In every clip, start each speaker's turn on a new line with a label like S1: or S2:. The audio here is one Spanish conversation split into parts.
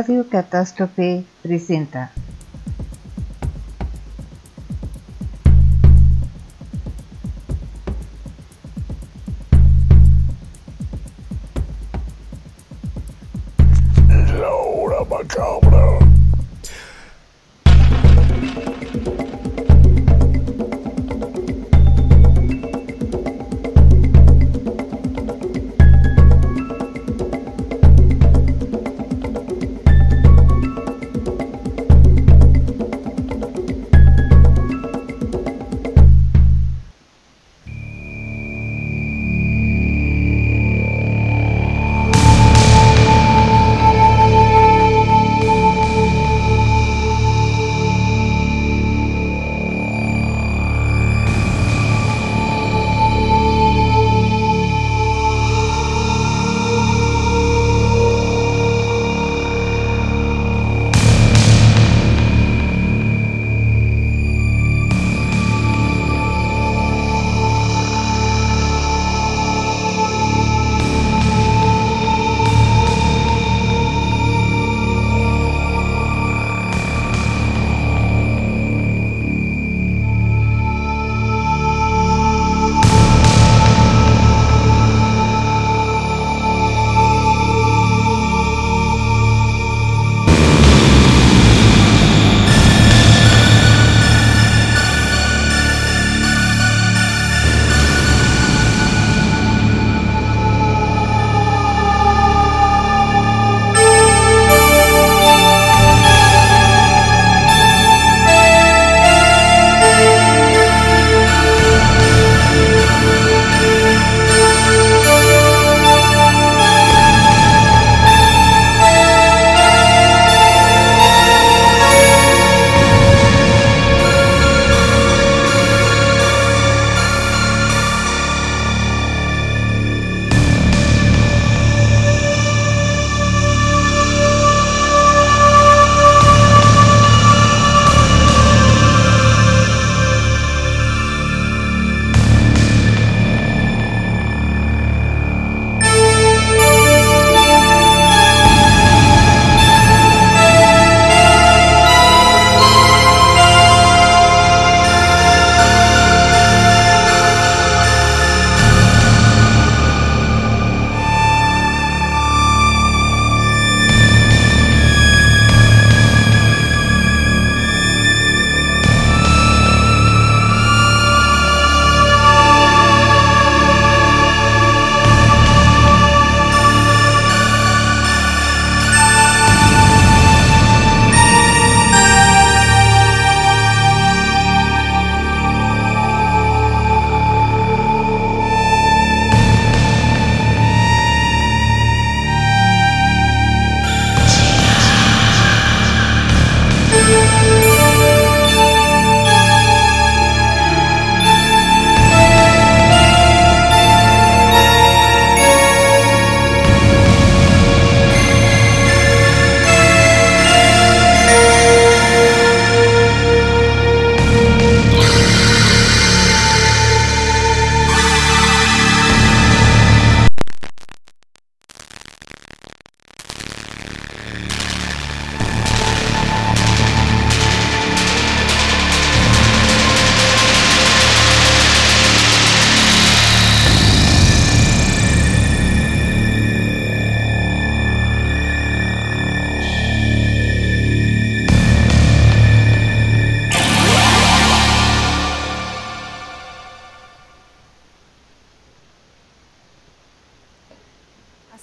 S1: Radio Catástrofe presenta.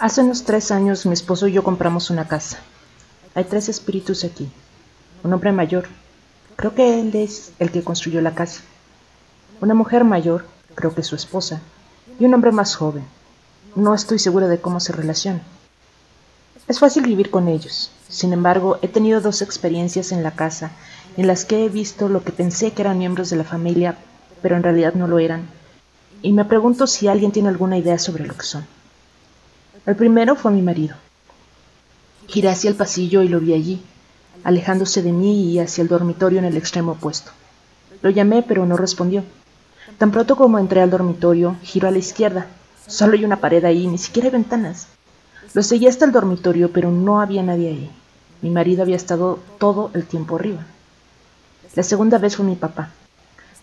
S2: Hace unos tres años mi esposo y yo compramos una casa. Hay tres espíritus aquí. Un hombre mayor, creo que él es el que construyó la casa. Una mujer mayor, creo que es su esposa. Y un hombre más joven. No estoy segura de cómo se relacionan. Es fácil vivir con ellos. Sin embargo, he tenido dos experiencias en la casa en las que he visto lo que pensé que eran miembros de la familia, pero en realidad no lo eran. Y me pregunto si alguien tiene alguna idea sobre lo que son. El primero fue mi marido. Giré hacia el pasillo y lo vi allí, alejándose de mí y hacia el dormitorio en el extremo opuesto. Lo llamé, pero no respondió. Tan pronto como entré al dormitorio, giró a la izquierda. Solo hay una pared ahí, ni siquiera hay ventanas. Lo seguí hasta el dormitorio, pero no había nadie ahí. Mi marido había estado todo el tiempo arriba. La segunda vez fue mi papá.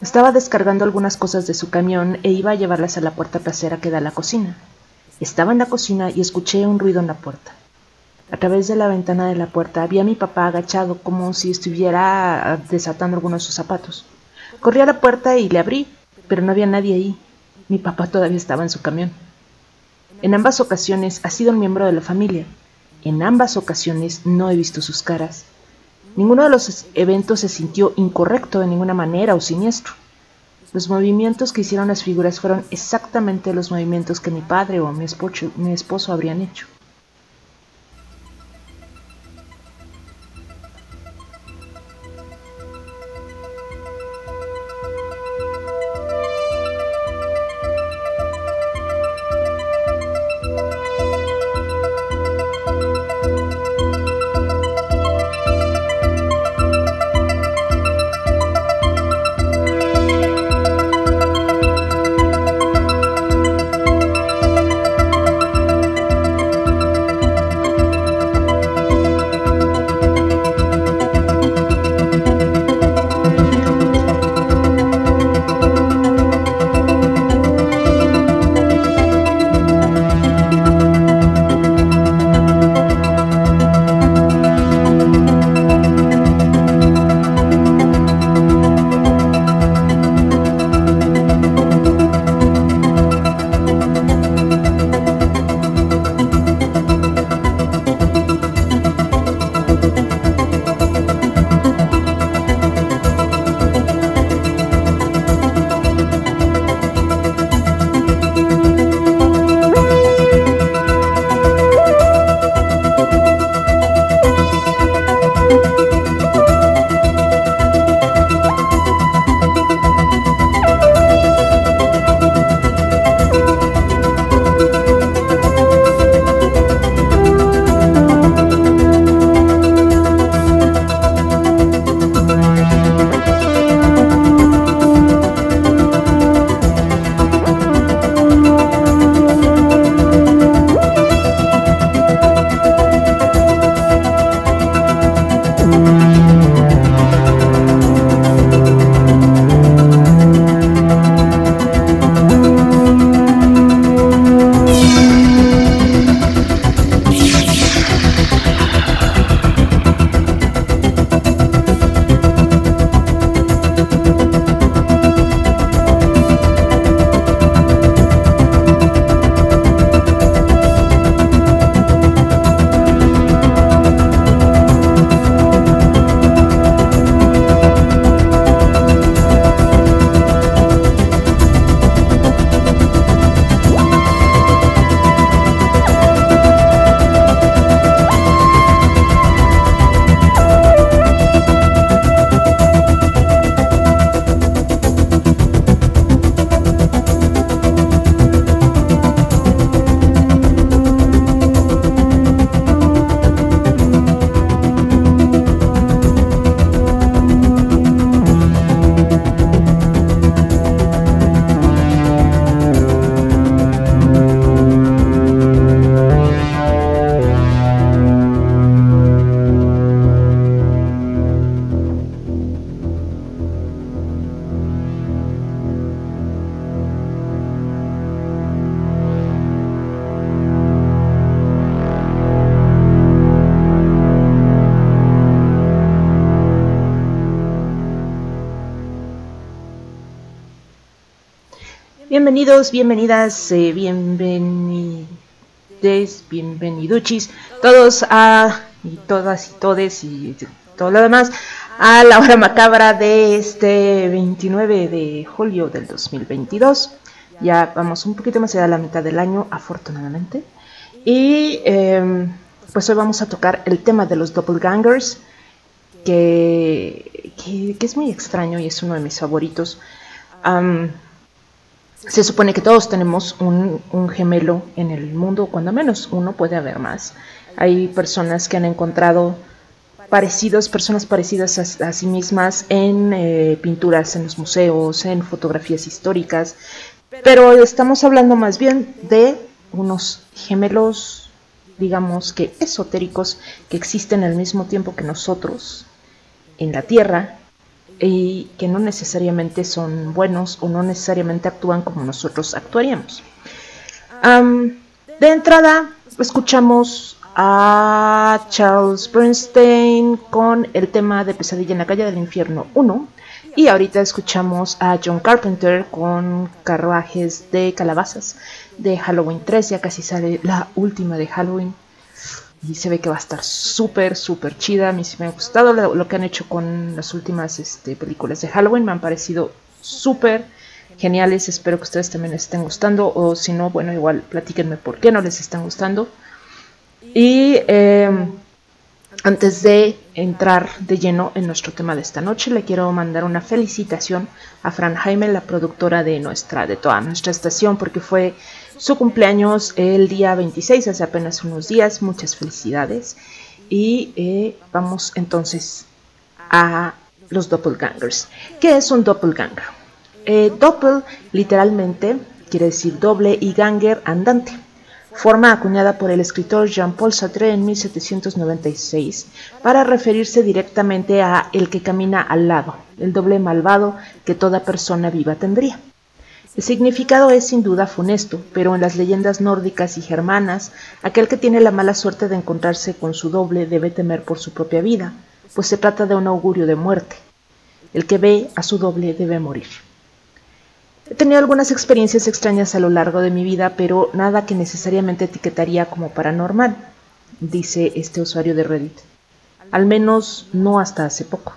S2: Estaba descargando algunas cosas de su camión e iba a llevarlas a la puerta trasera que da a la cocina. Estaba en la cocina y escuché un ruido en la puerta. A través de la ventana de la puerta vi a mi papá agachado como si estuviera desatando algunos de sus zapatos. Corrí a la puerta y le abrí, pero no había nadie ahí. Mi papá todavía estaba en su camión. En ambas ocasiones ha sido un miembro de la familia. En ambas ocasiones no he visto sus caras. Ninguno de los eventos se sintió incorrecto de ninguna manera o siniestro. Los movimientos que hicieron las figuras fueron exactamente los movimientos que mi padre o mi esposo, mi esposo habrían hecho. Bienvenidos, bienvenidas, eh, bienvenides, bienveniduchis, todos a, y todas y todes y todo lo demás, a la hora macabra de este 29 de julio del 2022. Ya vamos un poquito más allá de la mitad del año, afortunadamente. Y eh, pues hoy vamos a tocar el tema de los doppelgangers, que, que, que es muy extraño y es uno de mis favoritos. Se supone que todos tenemos un, gemelo en el mundo, cuando menos uno puede haber más. Hay personas que han encontrado parecidos, personas parecidas a, a sí mismas en eh, pinturas en los museos, en fotografías históricas, pero estamos hablando más bien de unos gemelos digamos que esotéricos, que existen al mismo tiempo que nosotros en la Tierra y que no necesariamente son buenos o no necesariamente actúan como nosotros actuaríamos. de entrada, escuchamos a Charles Bernstein con el tema de Pesadilla en la calle del infierno 1 y ahorita escuchamos a John Carpenter con Carruajes de Calabazas de Halloween 3. Ya casi sale la última de Halloween. Y se ve que va a estar súper, súper chida. A mí sí me ha gustado lo, que han hecho con las últimas este, películas de Halloween. Me han parecido súper geniales. Espero que ustedes también les estén gustando. O si no, bueno, igual platíquenme por qué no les están gustando. Y eh, antes de entrar de lleno en nuestro tema de esta noche, le quiero mandar una felicitación a Fran Jaime, la productora de nuestra, de toda nuestra estación, porque fue su cumpleaños el día 26, hace apenas unos días. Muchas felicidades. Y eh, vamos entonces a los doppelgangers. ¿Qué es un doppelganger? Eh, doppel literalmente quiere decir doble y ganger andante forma acuñada por el escritor Jean-Paul Sartre en 1796 para referirse directamente a el que camina al lado, el doble malvado que toda persona viva tendría. El significado es sin duda funesto, pero en las leyendas nórdicas y germanas, aquel que tiene la mala suerte de encontrarse con su doble debe temer por su propia vida, pues se trata de un augurio de muerte. El que ve a su doble debe morir. He tenido algunas experiencias extrañas a lo largo de mi vida, pero nada que necesariamente etiquetaría como paranormal, dice este usuario de Reddit. Al menos no hasta hace poco.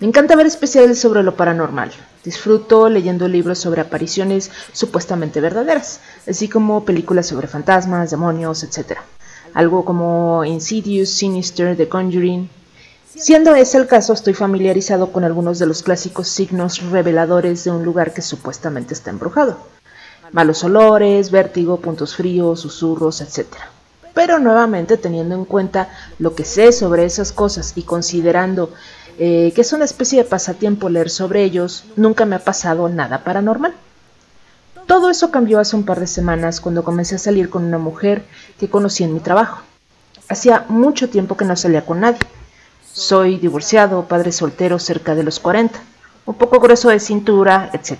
S2: Me encanta ver especiales sobre lo paranormal. Disfruto leyendo libros sobre apariciones supuestamente verdaderas, así como películas sobre fantasmas, demonios, etc. Algo como Insidious, Sinister, The Conjuring, Siendo ese el caso, estoy familiarizado con algunos de los clásicos signos reveladores de un lugar que supuestamente está embrujado. Malos olores, vértigo, puntos fríos, susurros, etc. Pero nuevamente teniendo en cuenta lo que sé sobre esas cosas y considerando eh, que es una especie de pasatiempo leer sobre ellos, nunca me ha pasado nada paranormal. Todo eso cambió hace un par de semanas cuando comencé a salir con una mujer que conocí en mi trabajo. Hacía mucho tiempo que no salía con nadie soy divorciado, padre soltero cerca de los 40, un poco grueso de cintura, etc.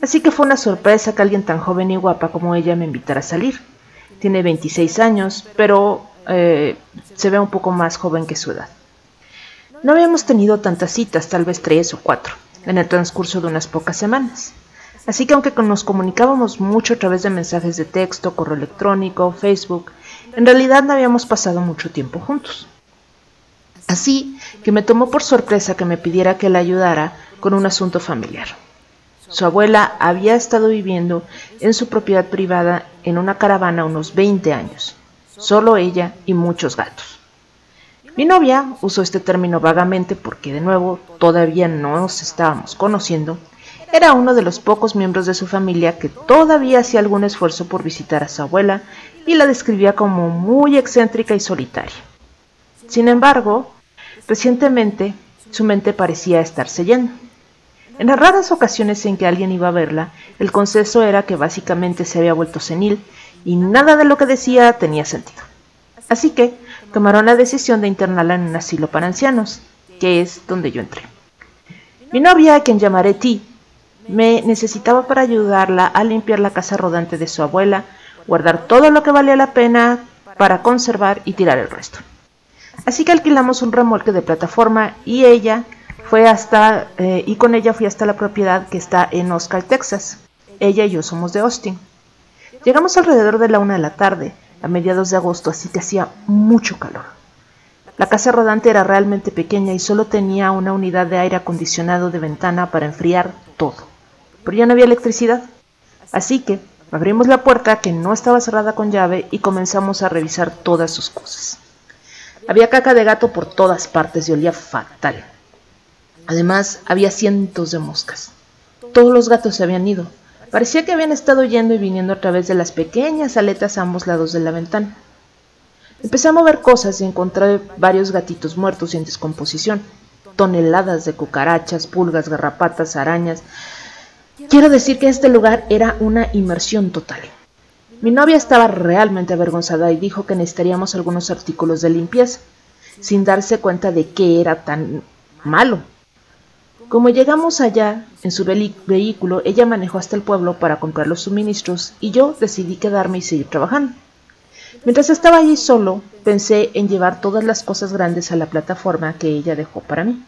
S2: Así que fue una sorpresa que alguien tan joven y guapa como ella me invitara a salir. Tiene 26 años, pero eh, se ve un poco más joven que su edad. No habíamos tenido tantas citas, tal vez tres o cuatro, en el transcurso de unas pocas semanas. Así que aunque nos comunicábamos mucho a través de mensajes de texto, correo electrónico, Facebook, en realidad no habíamos pasado mucho tiempo juntos. Así que me tomó por sorpresa que me pidiera que la ayudara con un asunto familiar. Su abuela había estado viviendo en su propiedad privada en una caravana unos 20 años, solo ella y muchos gatos. Mi novia usó este término vagamente porque de nuevo todavía no nos estábamos conociendo. Era uno de los pocos miembros de su familia que todavía hacía algún esfuerzo por visitar a su abuela y la describía como muy excéntrica y solitaria. Sin embargo, Recientemente, su mente parecía estarse llena. En las raras ocasiones en que alguien iba a verla, el consenso era que básicamente se había vuelto senil y nada de lo que decía tenía sentido. Así que tomaron la decisión de internarla en un asilo para ancianos, que es donde yo entré. Mi novia, a quien llamaré Ti, me necesitaba para ayudarla a limpiar la casa rodante de su abuela, guardar todo lo que valía la pena para conservar y tirar el resto. Así que alquilamos un remolque de plataforma y ella fue hasta, eh, y con ella fui hasta la propiedad que está en Oscar, Texas. Ella y yo somos de Austin. Llegamos alrededor de la una de la tarde, a mediados de agosto, así que hacía mucho calor. La casa rodante era realmente pequeña y solo tenía una unidad de aire acondicionado de ventana para enfriar todo. Pero ya no había electricidad. Así que abrimos la puerta que no estaba cerrada con llave y comenzamos a revisar todas sus cosas. Había caca de gato por todas partes y olía fatal. Además, había cientos de moscas. Todos los gatos se habían ido. Parecía que habían estado yendo y viniendo a través de las pequeñas aletas a ambos lados de la ventana. Empecé a mover cosas y encontré varios gatitos muertos y en descomposición. Toneladas de cucarachas, pulgas, garrapatas, arañas. Quiero decir que este lugar era una inmersión total. Mi novia estaba realmente avergonzada y dijo que necesitaríamos algunos artículos de limpieza, sin darse cuenta de qué era tan malo. Como llegamos allá en su vehículo, ella manejó hasta el pueblo para comprar los suministros y yo decidí quedarme y seguir trabajando. Mientras estaba allí solo, pensé en llevar todas las cosas grandes a la plataforma que ella dejó para mí.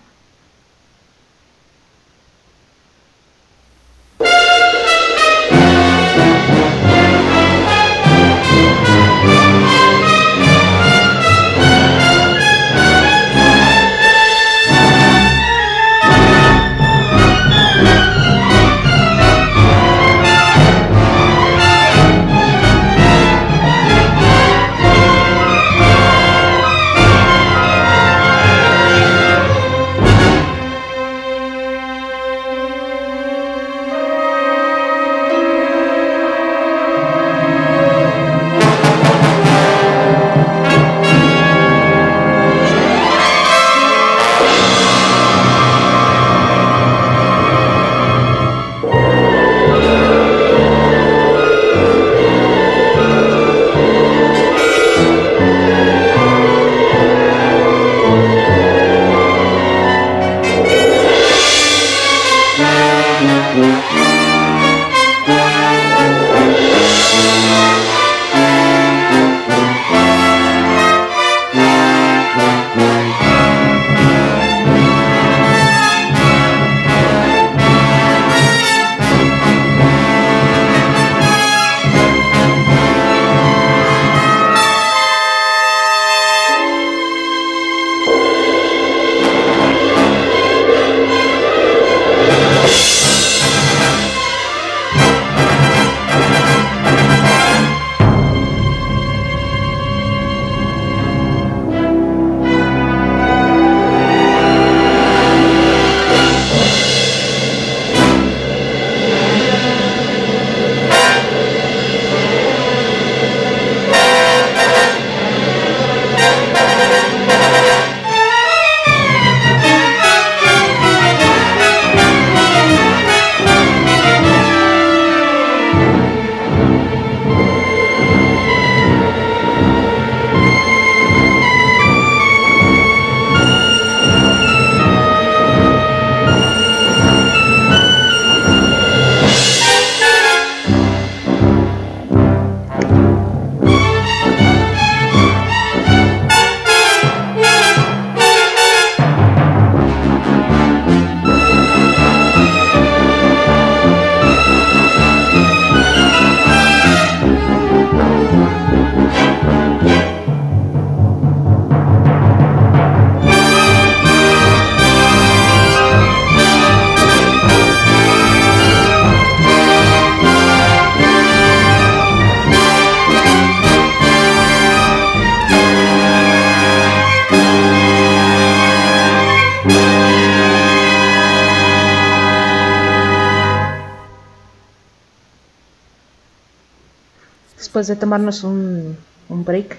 S2: Después de tomarnos un, break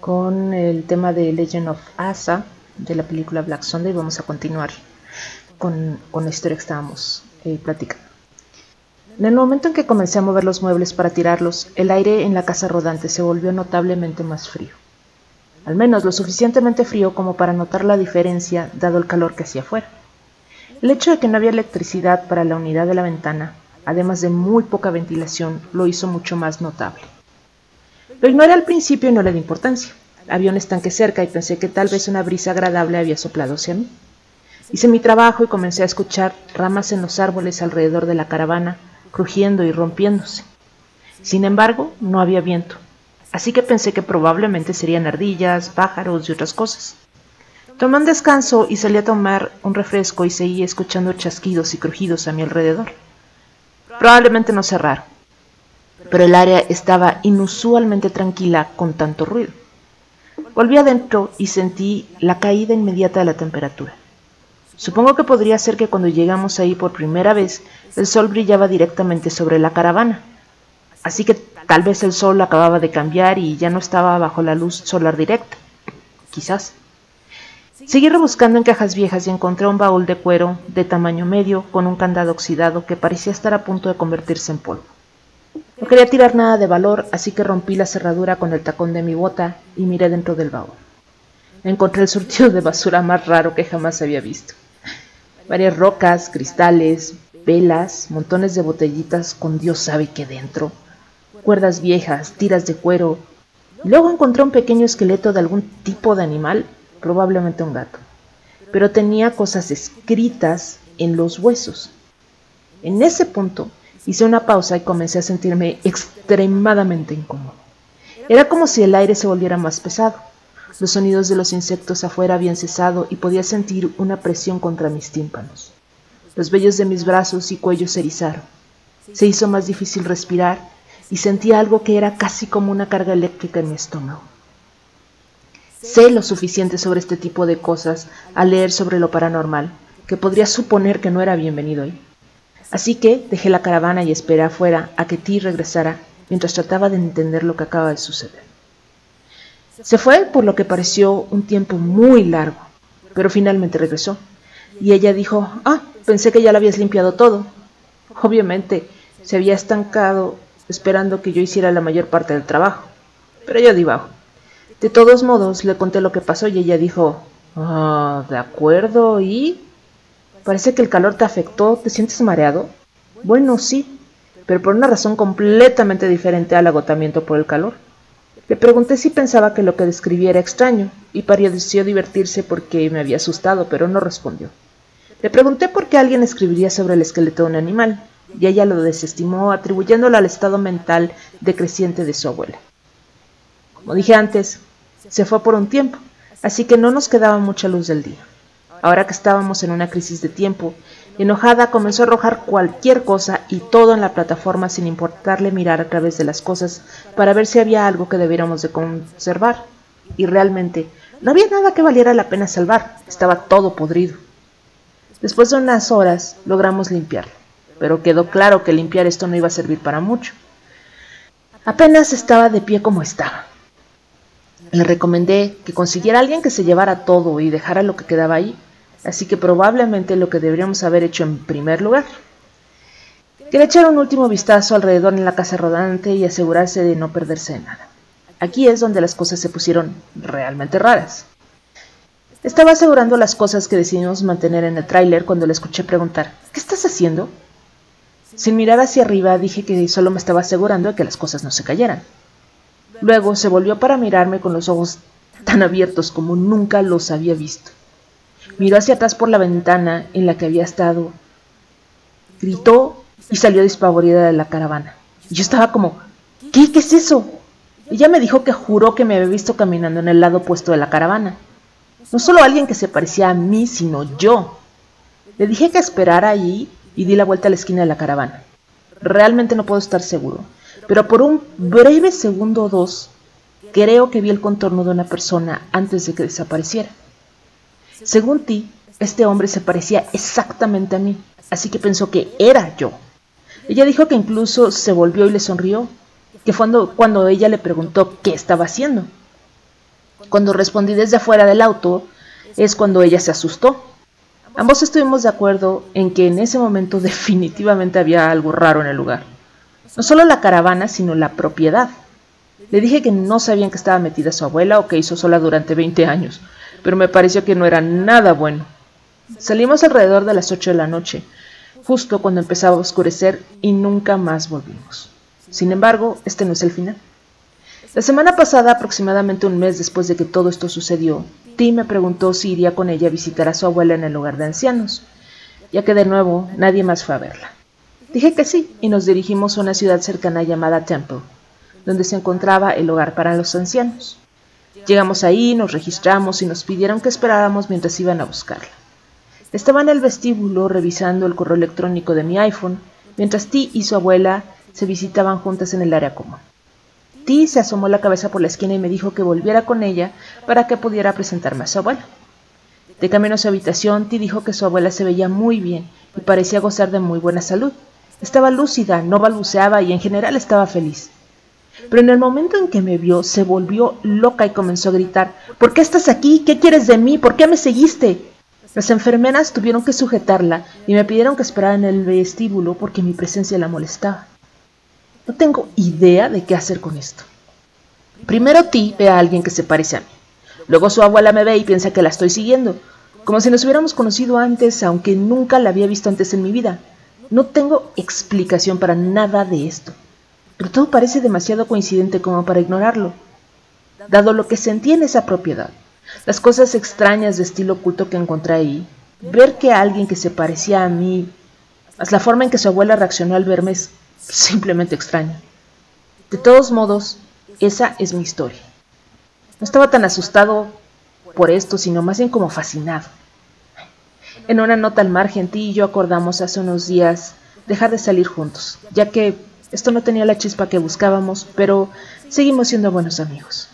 S2: con el tema de Legend of Asa de la película Black Sunday, vamos a continuar con, con la historia que estábamos eh, platicando. En el momento en que comencé a mover los muebles para tirarlos, el aire en la casa rodante se volvió notablemente más frío. Al menos lo suficientemente frío como para notar la diferencia dado el calor que hacía afuera. El hecho de que no había electricidad para la unidad de la ventana además de muy poca ventilación, lo hizo mucho más notable. Lo ignoré al principio y no le di importancia. Había un estanque cerca y pensé que tal vez una brisa agradable había soplado hacia mí. Hice mi trabajo y comencé a escuchar ramas en los árboles alrededor de la caravana, crujiendo y rompiéndose. Sin embargo, no había viento, así que pensé que probablemente serían ardillas, pájaros y otras cosas. Tomé un descanso y salí a tomar un refresco y seguí escuchando chasquidos y crujidos a mi alrededor. Probablemente no cerraron, pero el área estaba inusualmente tranquila con tanto ruido. Volví adentro y sentí la caída inmediata de la temperatura. Supongo que podría ser que cuando llegamos ahí por primera vez el sol brillaba directamente sobre la caravana. Así que tal vez el sol acababa de cambiar y ya no estaba bajo la luz solar directa. Quizás. Seguí rebuscando en cajas viejas y encontré un baúl de cuero de tamaño medio con un candado oxidado que parecía estar a punto de convertirse en polvo. No quería tirar nada de valor, así que rompí la cerradura con el tacón de mi bota y miré dentro del baúl. Encontré el surtido de basura más raro que jamás había visto. Varias rocas, cristales, velas, montones de botellitas con Dios sabe qué dentro, cuerdas viejas, tiras de cuero. luego encontré un pequeño esqueleto de algún tipo de animal, probablemente un gato. Pero tenía cosas escritas en los huesos. En ese punto hice una pausa y comencé a sentirme extremadamente incómodo. Era como si el aire se volviera más pesado. Los sonidos de los insectos afuera habían cesado y podía sentir una presión contra mis tímpanos. Los vellos de mis brazos y cuello se erizaron. Se hizo más difícil respirar y sentí algo que era casi como una carga eléctrica en mi estómago. Sé lo suficiente sobre este tipo de cosas al leer sobre lo paranormal, que podría suponer que no era bienvenido ahí. Así que dejé la caravana y esperé afuera a que Ti regresara mientras trataba de entender lo que acaba de suceder. Se fue por lo que pareció un tiempo muy largo, pero finalmente regresó. Y ella dijo, ah, pensé que ya lo habías limpiado todo. Obviamente, se había estancado esperando que yo hiciera la mayor parte del trabajo. Pero yo divago. De todos modos, le conté lo que pasó y ella dijo, ah, de acuerdo, ¿y? Parece que el calor te afectó, ¿te sientes mareado? Bueno, sí, pero por una razón completamente diferente al agotamiento por el calor. Le pregunté si pensaba que lo que describía era extraño, y pareció divertirse porque me había asustado, pero no respondió. Le pregunté por qué alguien escribiría sobre el esqueleto de un animal, y ella lo desestimó atribuyéndolo al estado mental decreciente de su abuela. Como dije antes, se fue por un tiempo, así que no nos quedaba mucha luz del día. Ahora que estábamos en una crisis de tiempo, Enojada comenzó a arrojar cualquier cosa y todo en la plataforma sin importarle mirar a través de las cosas para ver si había algo que debiéramos de conservar. Y realmente no había nada que valiera la pena salvar, estaba todo podrido. Después de unas horas logramos limpiarlo, pero quedó claro que limpiar esto no iba a servir para mucho. Apenas estaba de pie como estaba. Le recomendé que consiguiera a alguien que se llevara todo y dejara lo que quedaba ahí así que probablemente lo que deberíamos haber hecho en primer lugar. Quería echar un último vistazo alrededor en la casa rodante y asegurarse de no perderse de nada. Aquí es donde las cosas se pusieron realmente raras. Estaba asegurando las cosas que decidimos mantener en el tráiler cuando le escuché preguntar, ¿qué estás haciendo? Sin mirar hacia arriba dije que solo me estaba asegurando de que las cosas no se cayeran. Luego se volvió para mirarme con los ojos tan abiertos como nunca los había visto. Miró hacia atrás por la ventana en la que había estado, gritó y salió despavorida de la caravana. yo estaba como, ¿qué? ¿Qué es eso? Ella me dijo que juró que me había visto caminando en el lado opuesto de la caravana. No solo alguien que se parecía a mí, sino yo. Le dije que esperara allí y di la vuelta a la esquina de la caravana. Realmente no puedo estar seguro, pero por un breve segundo o dos, creo que vi el contorno de una persona antes de que desapareciera. Según ti, este hombre se parecía exactamente a mí, así que pensó que era yo. Ella dijo que incluso se volvió y le sonrió, que fue cuando, ella le preguntó qué estaba haciendo. Cuando respondí desde afuera del auto, es cuando ella se asustó. Ambos estuvimos de acuerdo en que en ese momento definitivamente había algo raro en el lugar. No solo la caravana, sino la propiedad. Le dije que no sabían que estaba metida su abuela o que hizo sola durante 20 años, pero me pareció que no era nada bueno. Salimos alrededor de las ocho de la noche, justo cuando empezaba a oscurecer y nunca más volvimos. Sin embargo, este no es el final. La semana pasada, aproximadamente un mes después de que todo esto sucedió, Tim me preguntó si iría con ella a visitar a su abuela en el hogar de ancianos, ya que de nuevo nadie más fue a verla. Dije que sí, y nos dirigimos a una ciudad cercana llamada Temple, donde se encontraba el hogar para los ancianos. Llegamos ahí, nos registramos y nos pidieron que esperáramos mientras iban a buscarla. Estaba en el vestíbulo revisando el correo electrónico de mi iPhone, mientras Ti y su abuela se visitaban juntas en el área común. Ti se asomó la cabeza por la esquina y me dijo que volviera con ella para que pudiera presentarme a su abuela. De camino a su habitación, Ti dijo que su abuela se veía muy bien y parecía gozar de muy buena salud. Estaba lúcida, no balbuceaba y en general estaba feliz pero en el momento en que me vio se volvió loca y comenzó a gritar, ¿por qué estás aquí? ¿Qué quieres de mí? ¿Por qué me seguiste? Las enfermeras tuvieron que sujetarla y me pidieron que esperara en el vestíbulo porque mi presencia la molestaba. No tengo idea de qué hacer con esto. Primero Ti ve a alguien que se parece a mí. Luego su abuela me ve y piensa que la estoy siguiendo, como si nos hubiéramos conocido antes, aunque nunca la había visto antes en mi vida. No tengo explicación para nada de esto, pero todo parece demasiado coincidente como para ignorarlo. Dado lo que sentí en esa propiedad, las cosas extrañas de estilo oculto que encontré ahí, ver que alguien que se parecía a mí, más la forma en que su abuela reaccionó al verme es simplemente extraña. De todos modos, esa es mi historia. No estaba tan asustado por esto, sino más bien como fascinado. En una nota al margen, ti y yo acordamos hace unos días dejar de salir juntos, ya que esto no tenía la chispa que buscábamos, pero seguimos siendo buenos amigos.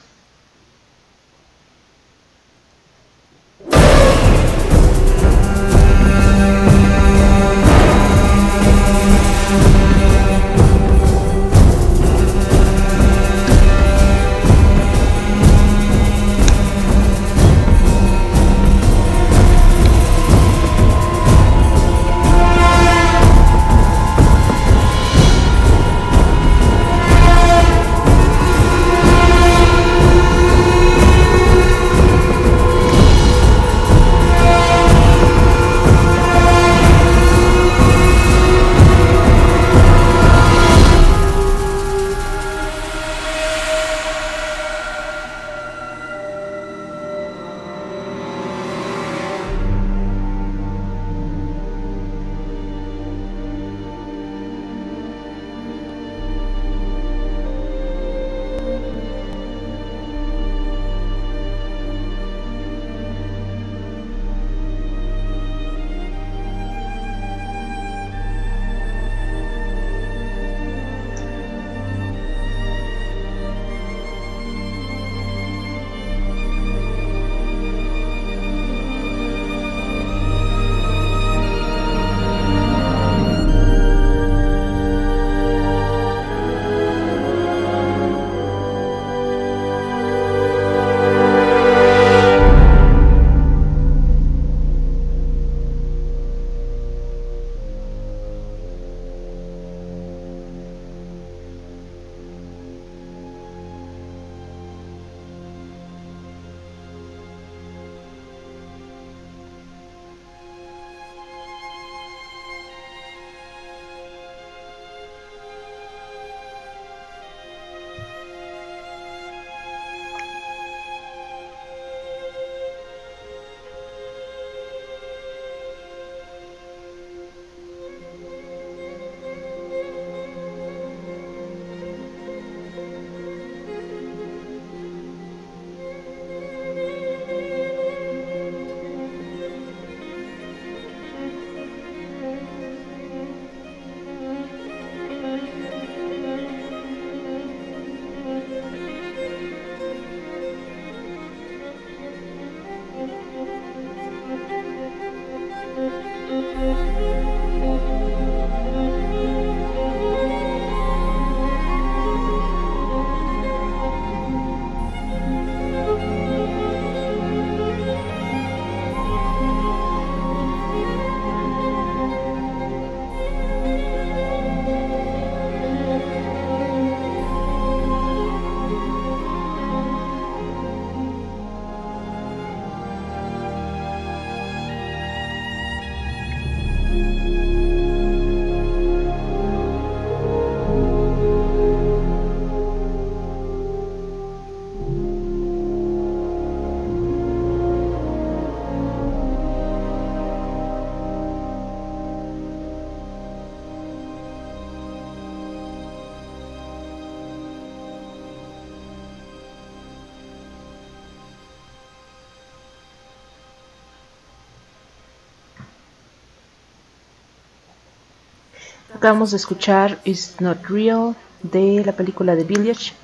S2: Acabamos de escuchar It's Not Real de la película de Village.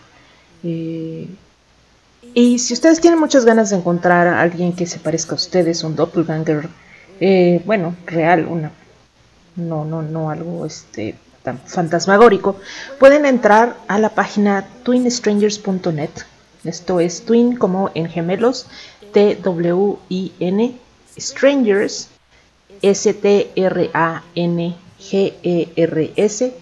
S2: Eh, y si ustedes tienen muchas ganas de encontrar a alguien que se parezca a ustedes, un doppelganger, eh, bueno, real, una, no, no, no algo este, tan fantasmagórico, pueden entrar a la página twinstrangers.net. Esto es twin como en gemelos, T-W-I-N, strangers, S-T-R-A-N gers.net.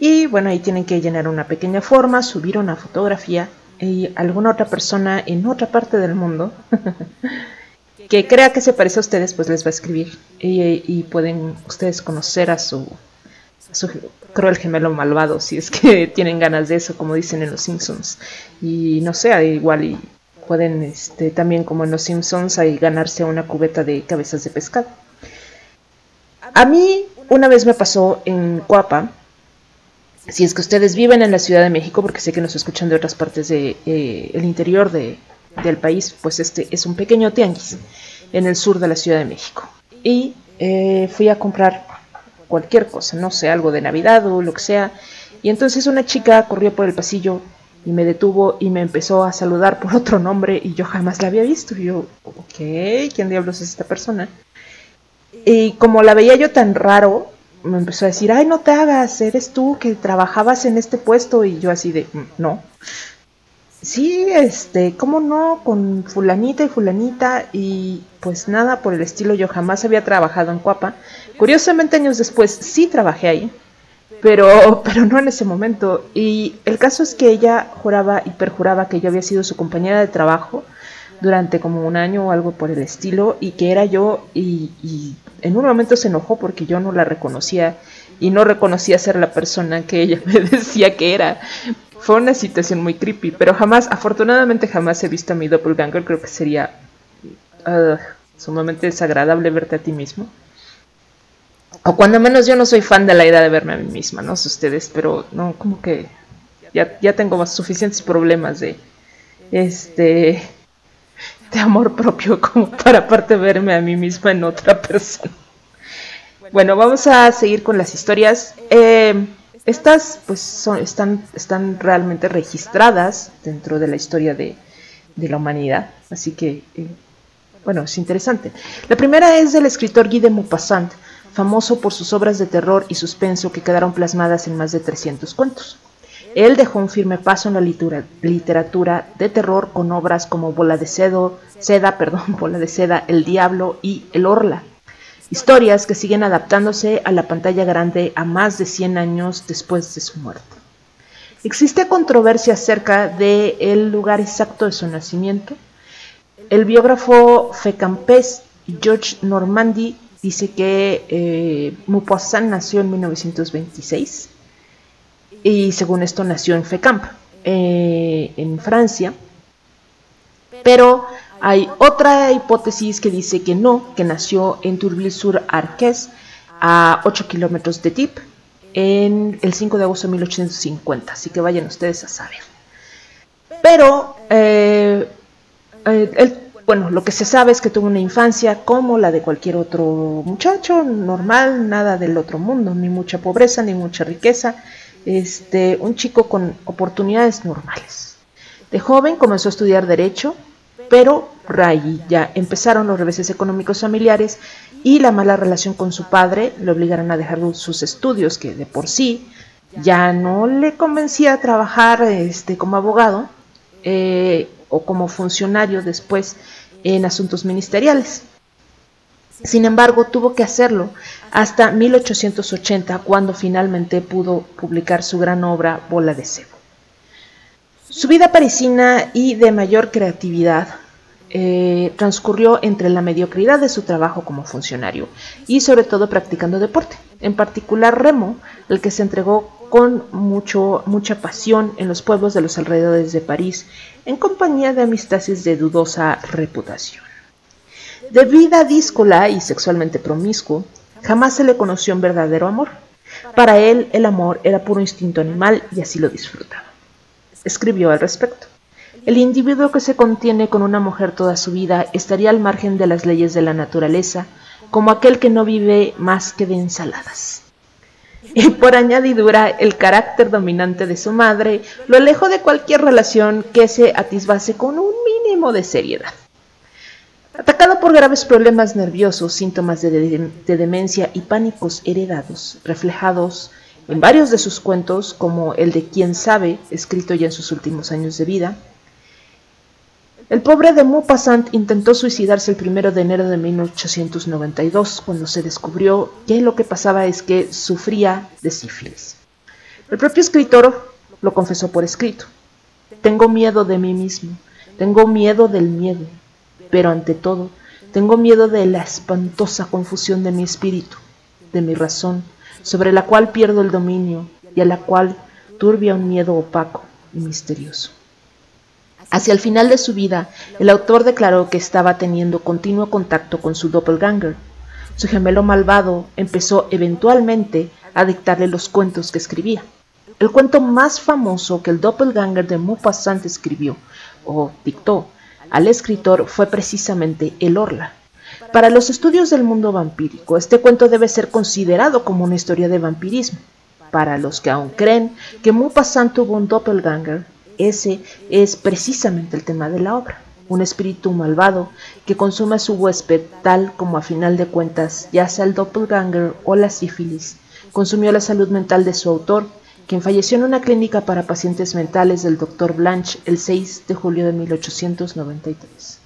S2: Y bueno, ahí tienen que llenar una pequeña forma, subir una fotografía y alguna otra persona en otra parte del mundo que crea que se parece a ustedes, pues les va a escribir y, pueden ustedes conocer a su, a su cruel gemelo malvado si es que tienen ganas de eso, como dicen en los Simpsons. Y no sé, igual y pueden este, también como en los Simpsons ahí ganarse una cubeta de cabezas de pescado. A mí una vez me pasó en Cuapa, si es que ustedes viven en la Ciudad de México, porque sé que nos escuchan de otras partes del de, eh, interior de, del país, pues este es un pequeño tianguis en el sur de la Ciudad de México. Y eh, fui a comprar cualquier cosa, no sé, algo de Navidad o lo que sea. Y entonces una chica corrió por el pasillo y me detuvo y me empezó a saludar por otro nombre y yo jamás la había visto. Y yo, ok, ¿quién diablos es esta persona? Y como la veía yo tan raro, me empezó a decir, ay, no te hagas, eres tú que trabajabas en este puesto. Y yo así de, mm, no. Sí, este, ¿cómo no? Con fulanita y fulanita y pues nada por el estilo, yo jamás había trabajado en Cuapa. Curiosamente años después sí trabajé ahí, pero, pero no en ese momento. Y el caso es que ella juraba y perjuraba que yo había sido su compañera de trabajo durante como un año o algo por el estilo y que era yo y, en un momento se enojó porque yo no la reconocía y no reconocía ser la persona que ella me decía que era. Fue una situación muy creepy, pero jamás, afortunadamente jamás he visto a mi doppelganger, creo que sería uh, sumamente desagradable verte a ti mismo. O cuando menos yo no soy fan de la idea de verme a mí misma, no sé ustedes, pero no, como que ya, ya tengo suficientes problemas de este de amor propio como para aparte verme a mí misma en otra persona. Bueno, vamos a seguir con las historias. Eh, estas pues son, están, están realmente registradas dentro de la historia de, la humanidad, así que eh, bueno, es interesante. La primera es del escritor Guy de Maupassant, famoso por sus obras de terror y suspenso que quedaron plasmadas en más de 300 cuentos. Él dejó un firme paso en la literatura de terror con obras como Bola de Cedo, Seda, perdón, Bola de Seda, El Diablo y El Orla, historias que siguen adaptándose a la pantalla grande a más de 100 años después de su muerte. Existe controversia acerca del lugar exacto de su nacimiento. El biógrafo Fecampés George Normandy dice que eh, nació en 1926 y según esto nació en Fecamp, eh, en Francia, pero hay otra hipótesis que dice que no, que nació en Tourville-sur-Arquès, a 8 kilómetros de Tip, en el 5 de agosto de 1850. Así que vayan ustedes a saber. Pero, eh, eh, bueno, lo que se sabe es que tuvo una infancia como la de cualquier otro muchacho, normal, nada del otro mundo, ni mucha pobreza, ni mucha riqueza. Este, un chico con oportunidades normales. De joven comenzó a estudiar Derecho, pero Ray ya empezaron los reveses económicos familiares y la mala relación con su padre le obligaron a dejar sus estudios, que de por sí ya no le convencía trabajar este, como abogado eh, o como funcionario después en asuntos ministeriales. Sin embargo, tuvo que hacerlo hasta 1880, cuando finalmente pudo publicar su gran obra Bola de Cebo. Su vida parisina y de mayor creatividad eh, transcurrió entre la mediocridad de su trabajo como funcionario y sobre todo practicando deporte, en particular remo, el que se entregó con mucho, mucha pasión en los pueblos de los alrededores de París, en compañía de amistades de dudosa reputación. De vida díscola y sexualmente promiscuo, jamás se le conoció un verdadero amor. Para él el amor era puro instinto animal y así lo disfrutaba escribió al respecto. El individuo que se contiene con una mujer toda su vida estaría al margen de las leyes de la naturaleza, como aquel que no vive más que de ensaladas. Y por añadidura, el carácter dominante de su madre lo alejó de cualquier relación que se atisbase con un mínimo de seriedad. Atacado por graves problemas nerviosos, síntomas de, de demencia y pánicos heredados, reflejados en varios de sus cuentos, como el de Quién sabe, escrito ya en sus últimos años de vida, el pobre de Maupassant intentó suicidarse el primero de enero de 1892, cuando se descubrió que lo que pasaba es que sufría de sífilis. El propio escritor lo confesó por escrito. Tengo miedo de mí mismo, tengo miedo del miedo, pero ante todo, tengo miedo de la espantosa confusión de mi espíritu, de mi razón, sobre la cual pierdo el dominio y a la cual turbia un miedo opaco y misterioso. Hacia el final de su vida, el autor declaró que estaba teniendo continuo contacto con su doppelganger. Su gemelo malvado empezó eventualmente a dictarle los cuentos que escribía. El cuento más famoso que el doppelganger de Maupassant escribió, o dictó, al escritor fue precisamente El Orla. Para los estudios del mundo vampírico, este cuento debe ser considerado como una historia de vampirismo. Para los que aún creen que Maupassant tuvo un doppelganger, ese es precisamente el tema de la obra. Un espíritu malvado que consume a su huésped tal como a final de cuentas, ya sea el doppelganger o la sífilis, consumió la salud mental de su autor, quien falleció en una clínica para pacientes mentales del Dr. Blanche el 6 de julio de 1893.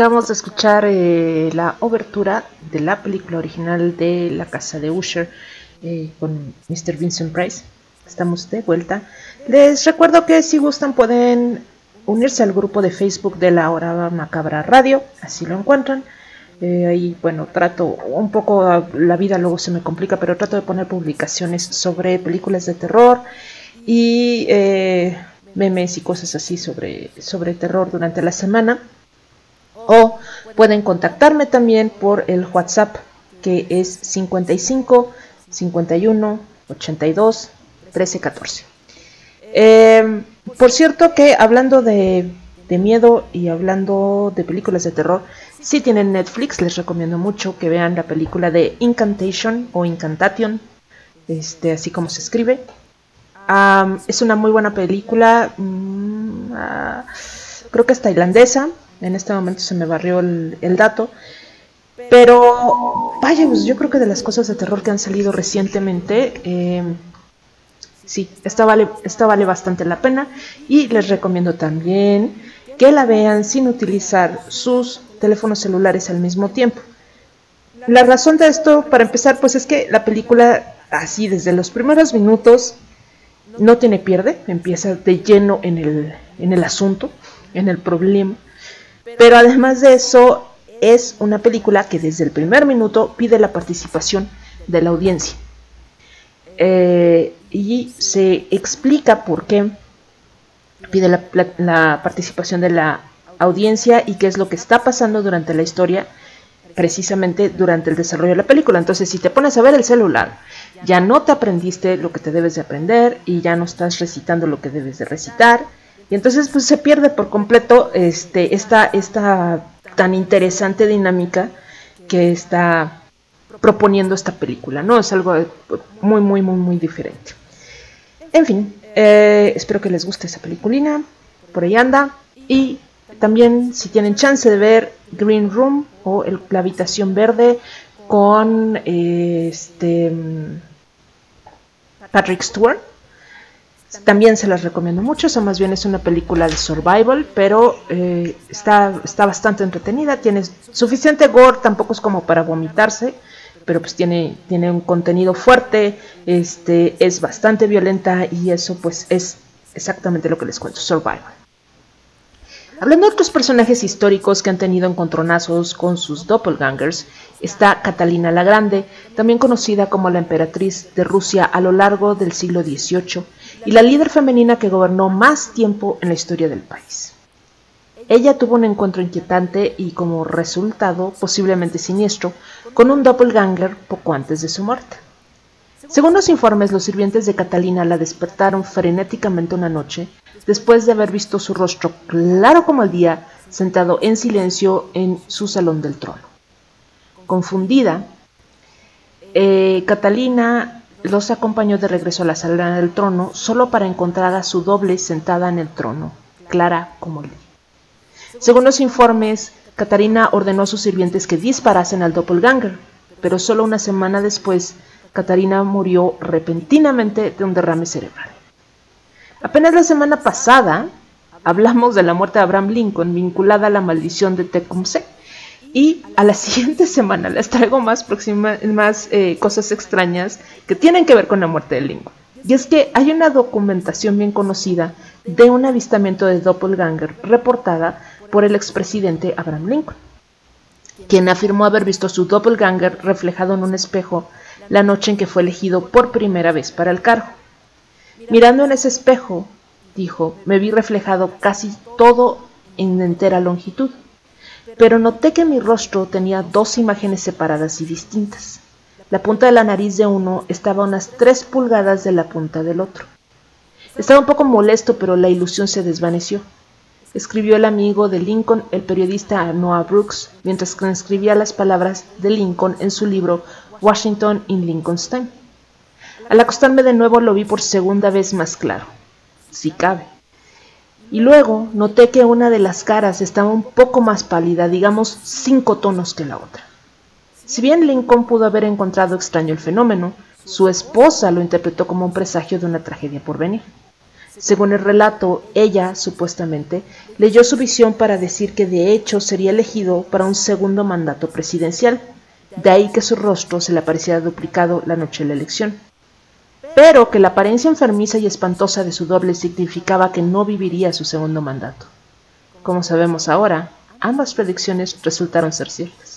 S2: Acabamos de escuchar eh, la obertura de la película original de La Casa de Usher eh, con Mr. Vincent Price. Estamos de vuelta. Les recuerdo que si gustan pueden unirse al grupo de Facebook de la Hora Macabra Radio, así lo encuentran. Eh, ahí, bueno, trato un poco, la vida luego se me complica, pero trato de poner publicaciones sobre películas de terror y memes y cosas así sobre, sobre terror durante la semana o pueden contactarme también por el WhatsApp que es 55 51 82 13 14. por cierto que hablando de, miedo y hablando de películas de terror, Si tienen Netflix, les recomiendo mucho que vean la película de Incantation o Incantation, este, así como se escribe. es una muy buena película, mm, ah, creo que es tailandesa, en este momento se me barrió el, dato. Pero, vaya, pues yo creo que de las cosas de terror que han salido recientemente, eh, sí, esta vale, esta vale bastante la pena. Y les recomiendo también que la vean sin utilizar sus teléfonos celulares al mismo tiempo. La razón de esto, para empezar, pues es que la película, así desde los primeros minutos, no tiene pierde, empieza de lleno en el, en el asunto, en el problema. Pero además de eso, es una película que desde el primer minuto pide la participación de la audiencia. Eh, y se explica por qué pide la, participación de la audiencia y qué es lo que está pasando durante la historia, precisamente durante el desarrollo de la película. Entonces, si te pones a ver el celular, ya no te aprendiste lo que te debes de aprender y ya no estás recitando lo que debes de recitar. Y entonces pues se pierde por completo este, esta, esta tan interesante dinámica que está proponiendo esta película, ¿no? Es algo muy, muy, muy, muy diferente. En fin, eh, espero que les guste esa peliculina. Por ahí anda. Y también, si tienen chance de ver Green Room o La Habitación Verde con este Patrick Stewart. También se las recomiendo mucho, eso más bien es una película de survival, pero eh, está, está bastante entretenida, tiene suficiente gore, tampoco es como para vomitarse, pero pues tiene, tiene un contenido fuerte, este, es bastante violenta y eso pues es exactamente lo que les cuento, survival. Hablando de otros personajes históricos que han tenido encontronazos con sus doppelgangers, está Catalina la Grande, también conocida como la emperatriz de Rusia a lo largo del siglo XVIII y la líder femenina que gobernó más tiempo en la historia del país. Ella tuvo un encuentro inquietante y como resultado posiblemente siniestro con un doppelganger poco antes de su muerte. Según los informes, los sirvientes de Catalina la despertaron frenéticamente una noche después de haber visto su rostro claro como el día sentado en silencio en su salón del trono. Confundida, eh, Catalina los acompañó de regreso a la sala del trono solo para encontrar a su doble sentada en el trono, clara como el día. Según los informes, Catalina ordenó a sus sirvientes que disparasen al doppelganger, pero solo una semana después, Catalina murió repentinamente de un derrame cerebral. Apenas la semana pasada hablamos de la muerte de Abraham Lincoln vinculada a la maldición de Tecumseh. Y a la siguiente semana les traigo más, eh, cosas extrañas que tienen que ver con la muerte de Lincoln. Y es que hay una documentación bien conocida de un avistamiento de doppelganger reportada por el expresidente Abraham Lincoln, quien afirmó haber visto su doppelganger reflejado en un espejo la noche en que fue elegido por primera vez para el cargo. Mirando en ese espejo, dijo, me vi reflejado casi todo en entera longitud, pero noté que mi rostro tenía dos imágenes separadas y distintas. La punta de la nariz de uno estaba a unas tres pulgadas de la punta del otro. Estaba un poco molesto, pero la ilusión se desvaneció. Escribió el amigo de Lincoln, el periodista Noah Brooks, mientras transcribía las palabras de Lincoln en su libro Washington in Lincoln's Time. Al acostarme de nuevo lo vi por segunda vez más claro, si cabe. Y luego noté que una de las caras estaba un poco más pálida, digamos cinco tonos que la otra. Si bien Lincoln pudo haber encontrado extraño el fenómeno, su esposa lo interpretó como un presagio de una tragedia por venir. Según el relato, ella, supuestamente, leyó su visión para decir que de hecho sería elegido para un segundo mandato presidencial, de ahí que su rostro se le apareciera duplicado la noche de la elección pero que la apariencia enfermiza y espantosa de su doble significaba que no viviría su segundo mandato. Como sabemos ahora, ambas predicciones resultaron ser ciertas.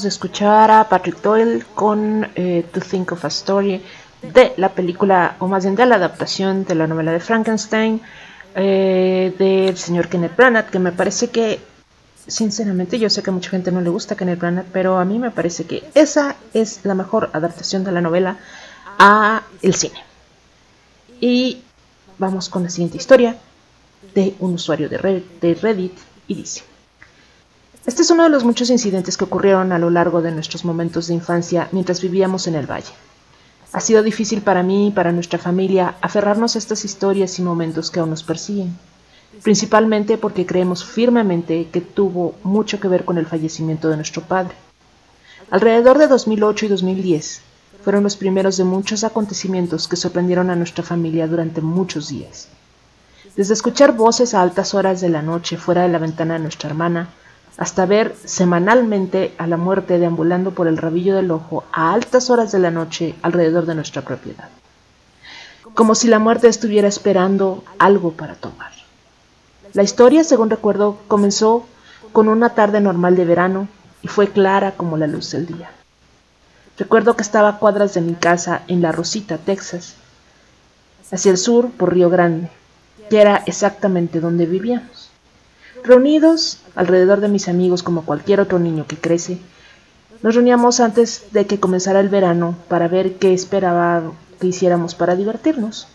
S2: De escuchar a Patrick Doyle con eh, To Think of a Story de la película, o más bien de la adaptación de la novela de Frankenstein eh, del señor Kenneth Branagh, que me parece que, sinceramente, yo sé que mucha gente no le gusta Kenneth Branagh, pero a mí me parece que esa es la mejor adaptación de la novela a el cine. Y vamos con la siguiente historia de un usuario de Reddit y dice. Este es uno de los muchos incidentes que ocurrieron a lo largo de nuestros momentos de infancia mientras vivíamos en el valle. Ha sido difícil para mí y para nuestra familia aferrarnos a estas historias y momentos que aún nos persiguen, principalmente porque creemos firmemente que tuvo mucho que ver con el fallecimiento de nuestro padre. Alrededor de 2008 y 2010 fueron los primeros de muchos acontecimientos que sorprendieron a nuestra familia durante muchos días. Desde escuchar voces a altas horas de la noche fuera de la ventana de nuestra hermana, hasta ver semanalmente a la muerte deambulando por el rabillo del ojo a altas horas de la noche alrededor de nuestra propiedad, como si la muerte estuviera esperando algo para tomar. La historia, según recuerdo, comenzó con una tarde normal de verano y fue clara como la luz del día. Recuerdo que estaba a cuadras de mi casa en La Rosita, Texas, hacia el sur por Río Grande, que era exactamente donde vivíamos. Reunidos alrededor de mis amigos como cualquier otro niño que crece, nos reuníamos antes de que comenzara el verano para ver qué esperaba que hiciéramos para divertirnos.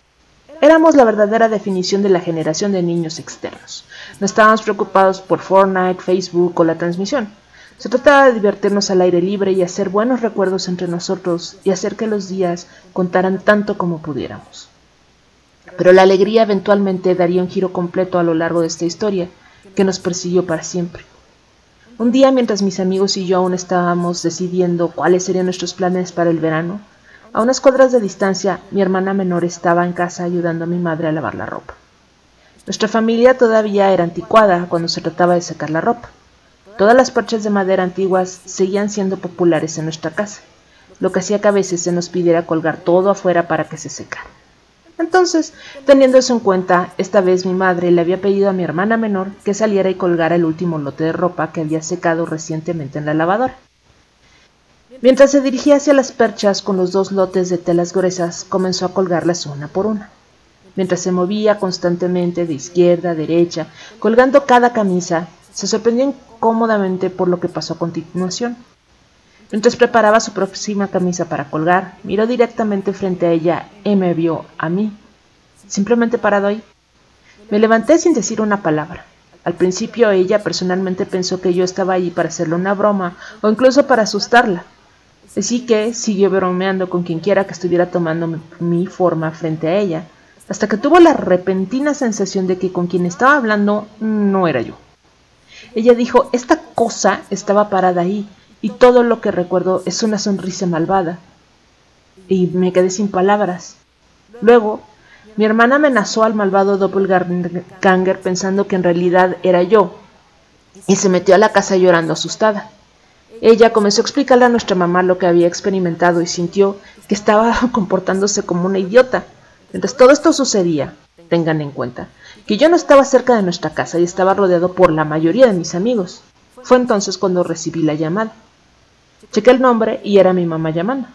S2: Éramos la verdadera definición de la generación de niños externos. No estábamos preocupados por Fortnite, Facebook o la transmisión. Se trataba de divertirnos al aire libre y hacer buenos recuerdos entre nosotros y hacer que los días contaran tanto como pudiéramos. Pero la alegría eventualmente daría un giro completo a lo largo de esta historia, que nos persiguió para siempre. Un día, mientras mis amigos y yo aún estábamos decidiendo cuáles serían nuestros planes para el verano, a unas cuadras de distancia, mi hermana menor estaba en casa ayudando a mi madre a lavar la ropa. Nuestra familia todavía era anticuada cuando se trataba de secar la ropa. Todas las parches de madera antiguas seguían siendo populares en nuestra casa, lo que hacía que a veces se nos pidiera colgar todo afuera para que se secara. Entonces, teniendo eso en cuenta, esta vez mi madre le había pedido a mi hermana menor que saliera y colgara el último lote de ropa que había secado recientemente en la lavadora. Mientras se dirigía hacia las perchas con los dos lotes de telas gruesas, comenzó a colgarlas una por una. Mientras se movía constantemente de izquierda a derecha, colgando cada camisa, se sorprendió incómodamente por lo que pasó a continuación. Mientras preparaba su próxima camisa para colgar, miró directamente frente a ella y me vio a mí, simplemente parado ahí. Me levanté sin decir una palabra. Al principio ella personalmente pensó que yo estaba allí para hacerle una broma o incluso para asustarla. Así que siguió bromeando con quien quiera que estuviera tomando mi forma frente a ella, hasta que tuvo la repentina sensación de que con quien estaba hablando no era yo. Ella dijo, esta cosa estaba parada ahí, y todo lo que recuerdo es una sonrisa malvada. Y me quedé sin palabras. Luego, mi hermana amenazó al malvado doppelganger pensando que en realidad era yo, y se metió a la casa llorando asustada. Ella comenzó a explicarle a nuestra mamá lo que había experimentado y sintió que estaba comportándose como una idiota. Mientras todo esto sucedía, tengan en cuenta que yo no estaba cerca de nuestra casa y estaba rodeado por la mayoría de mis amigos. Fue entonces cuando recibí la llamada. Chequé el nombre y era mi mamá llamando.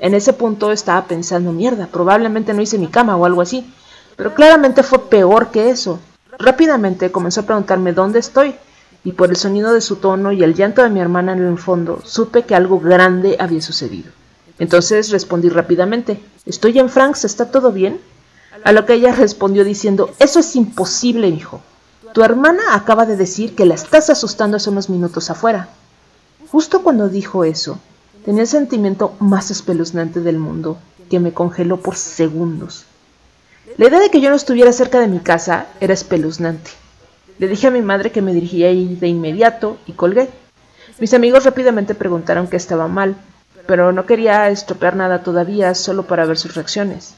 S2: En ese punto estaba pensando, mierda, probablemente no hice mi cama o algo así. Pero claramente fue peor que eso. Rápidamente comenzó a preguntarme dónde estoy, y por el sonido de su tono y el llanto de mi hermana en el fondo, supe que algo grande había sucedido. Entonces respondí rápidamente, Estoy en Franks, ¿está todo bien? A lo que ella respondió diciendo, Eso es imposible, hijo. Tu hermana acaba de decir que la estás asustando hace unos minutos afuera. Justo cuando dijo eso, tenía el sentimiento más espeluznante del mundo, que me congeló por segundos. La idea de que yo no estuviera cerca de mi casa era espeluznante. Le dije a mi madre que me dirigía ahí de inmediato y colgué. Mis amigos rápidamente preguntaron qué estaba mal, pero no quería estropear nada todavía solo para ver sus reacciones.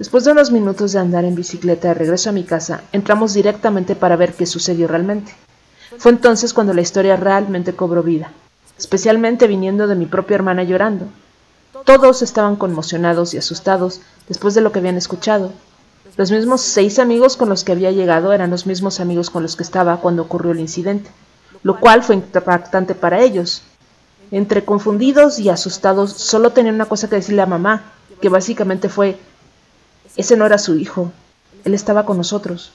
S2: Después de unos minutos de andar en bicicleta de regreso a mi casa, entramos directamente para ver qué sucedió realmente. Fue entonces cuando la historia realmente cobró vida especialmente viniendo de mi propia hermana llorando. Todos estaban conmocionados y asustados después de lo que habían escuchado. Los mismos seis amigos con los que había llegado eran los mismos amigos con los que estaba cuando ocurrió el incidente, lo cual fue impactante para ellos. Entre confundidos y asustados, solo tenían una cosa que decirle a mamá, que básicamente fue, ese no era su hijo, él estaba con nosotros.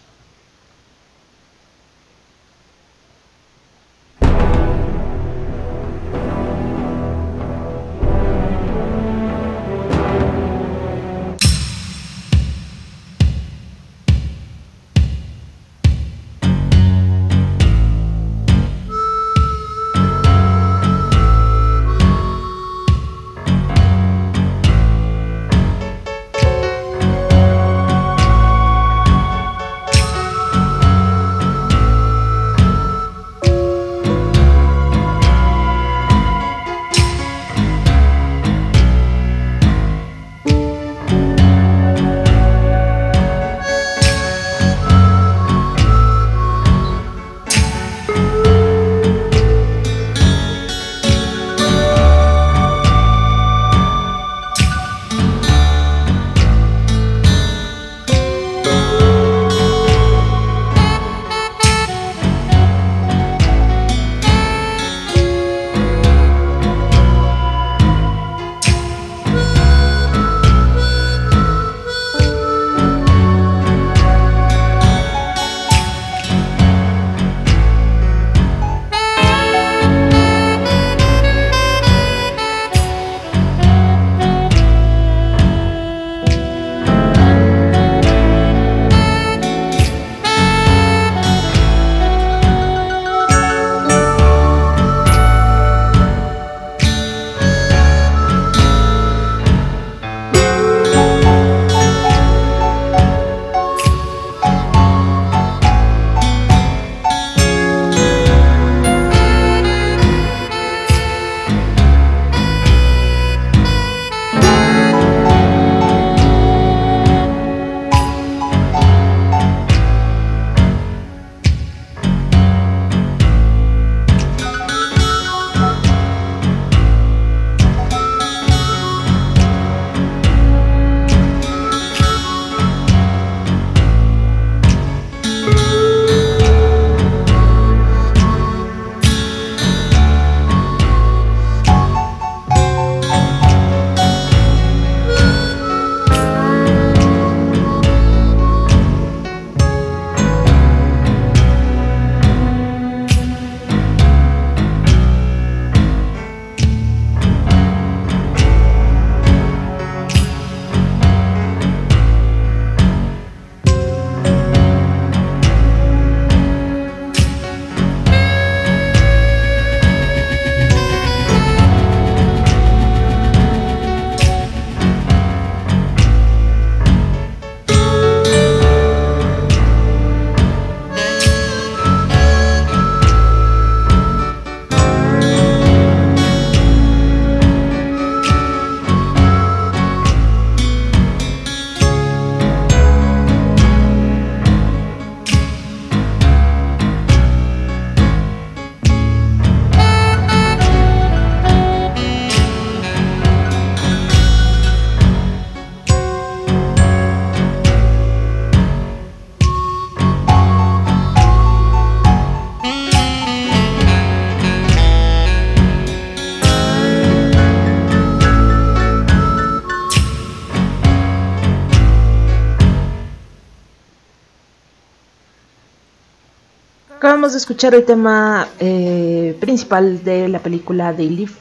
S2: Acabamos de escuchar el tema eh, principal de la película They Live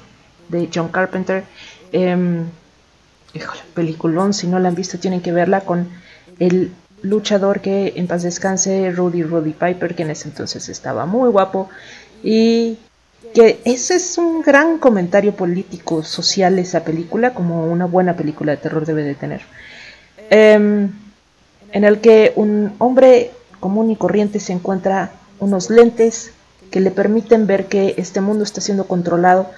S2: de John Carpenter. Eh, híjole, peliculón, si no la han visto tienen que verla con el luchador que en paz descanse, Rudy Rudy Piper, que en ese entonces estaba muy guapo. Y que ese es un gran comentario político, social esa película, como una buena película de terror debe de tener. Eh, en el que un hombre común y corriente se encuentra unos lentes que le permiten ver que este mundo está siendo controlado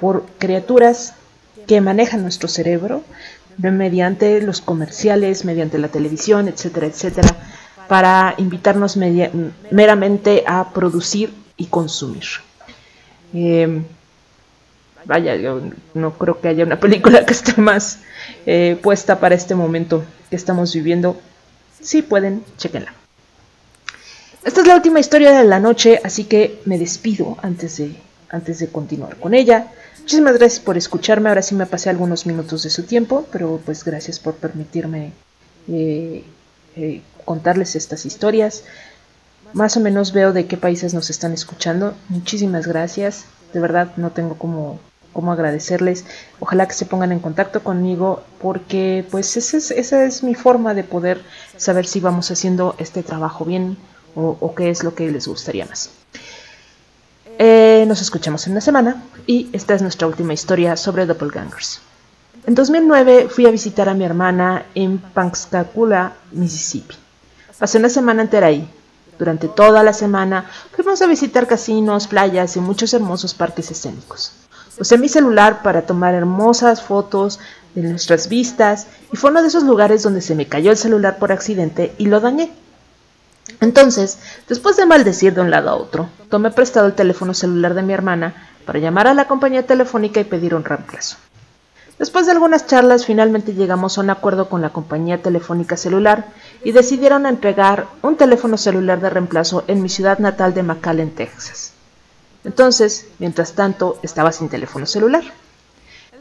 S2: por criaturas que manejan nuestro cerebro mediante los comerciales, mediante la televisión, etcétera, etcétera, para invitarnos meramente a producir y consumir. Eh, vaya, yo no creo que haya una película que esté más eh, puesta para este momento que estamos viviendo. Si pueden, chequenla. Esta es la última historia de la noche, así que me despido antes de, antes de continuar con ella. Muchísimas gracias por escucharme. Ahora sí me pasé algunos minutos de su tiempo, pero pues gracias por permitirme eh, eh, contarles estas historias. Más o menos veo de qué países nos están escuchando. Muchísimas gracias. De verdad no tengo como cómo agradecerles. Ojalá que se pongan en contacto conmigo porque pues esa es, esa es mi forma de poder saber si vamos haciendo este trabajo bien o, o qué es lo que les gustaría más. Eh, nos escuchamos en una semana y esta es nuestra última historia sobre doppelgangers. En 2009 fui a visitar a mi hermana en Panxcacula, Mississippi. Pasé una semana entera ahí. Durante toda la semana fuimos a visitar casinos, playas y muchos hermosos parques escénicos. Usé mi celular para tomar hermosas fotos de nuestras vistas y fue uno de esos lugares donde se me cayó el celular por accidente y lo dañé. Entonces, después de maldecir de un lado a otro, tomé prestado el teléfono celular de mi hermana para llamar a la compañía telefónica y pedir un reemplazo. Después de algunas charlas, finalmente llegamos a un acuerdo con la compañía telefónica celular y decidieron entregar un teléfono celular de reemplazo en mi ciudad natal de McAllen, Texas. Entonces, mientras tanto, estaba sin teléfono celular.